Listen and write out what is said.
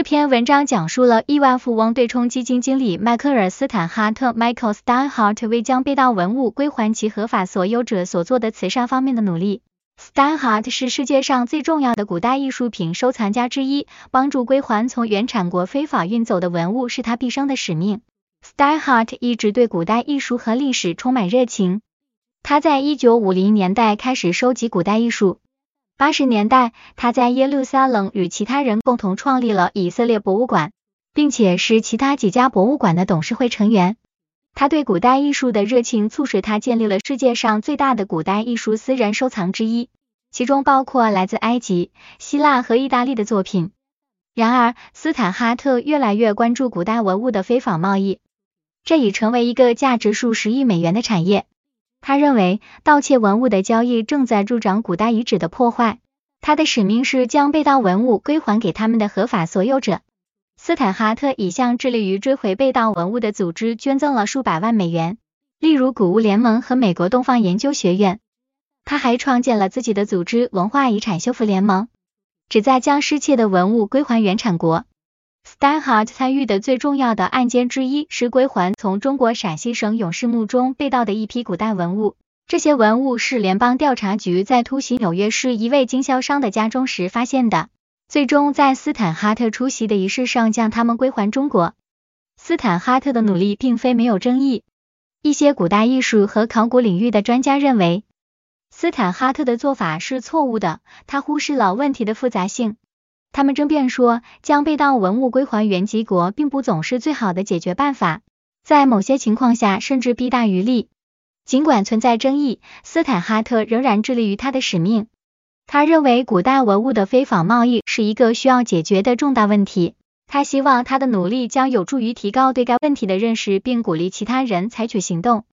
这篇文章讲述了亿万富翁对冲基金经理迈克尔·斯坦哈特 （Michael Steinhardt） 为将被盗文物归还其合法所有者所做的慈善方面的努力。Steinhardt 是世界上最重要的古代艺术品收藏家之一，帮助归还从原产国非法运走的文物是他毕生的使命。Steinhardt 一直对古代艺术和历史充满热情。他在一九五零年代开始收集古代艺术。八十年代，他在耶路撒冷与其他人共同创立了以色列博物馆，并且是其他几家博物馆的董事会成员。他对古代艺术的热情促使他建立了世界上最大的古代艺术私人收藏之一，其中包括来自埃及、希腊和意大利的作品。然而，斯坦哈特越来越关注古代文物的非法贸易，这已成为一个价值数十亿美元的产业。他认为盗窃文物的交易正在助长古代遗址的破坏。他的使命是将被盗文物归还给他们的合法所有者。斯坦哈特已向致力于追回被盗文物的组织捐赠了数百万美元，例如古物联盟和美国东方研究学院。他还创建了自己的组织——文化遗产修复联盟，旨在将失窃的文物归还原产国。Steinhardt 参与的最重要的案件之一是归还从中国陕西省勇士墓中被盗的一批古代文物。这些文物是联邦调查局在突袭纽约市一位经销商的家中时发现的，最终在斯坦哈特出席的仪式上将他们归还中国。斯坦哈特的努力并非没有争议，一些古代艺术和考古领域的专家认为，斯坦哈特的做法是错误的，他忽视了问题的复杂性。他们争辩说，将被盗文物归还原籍国并不总是最好的解决办法，在某些情况下甚至弊大于利。尽管存在争议，斯坦哈特仍然致力于他的使命。他认为古代文物的非法贸易是一个需要解决的重大问题。他希望他的努力将有助于提高对该问题的认识，并鼓励其他人采取行动。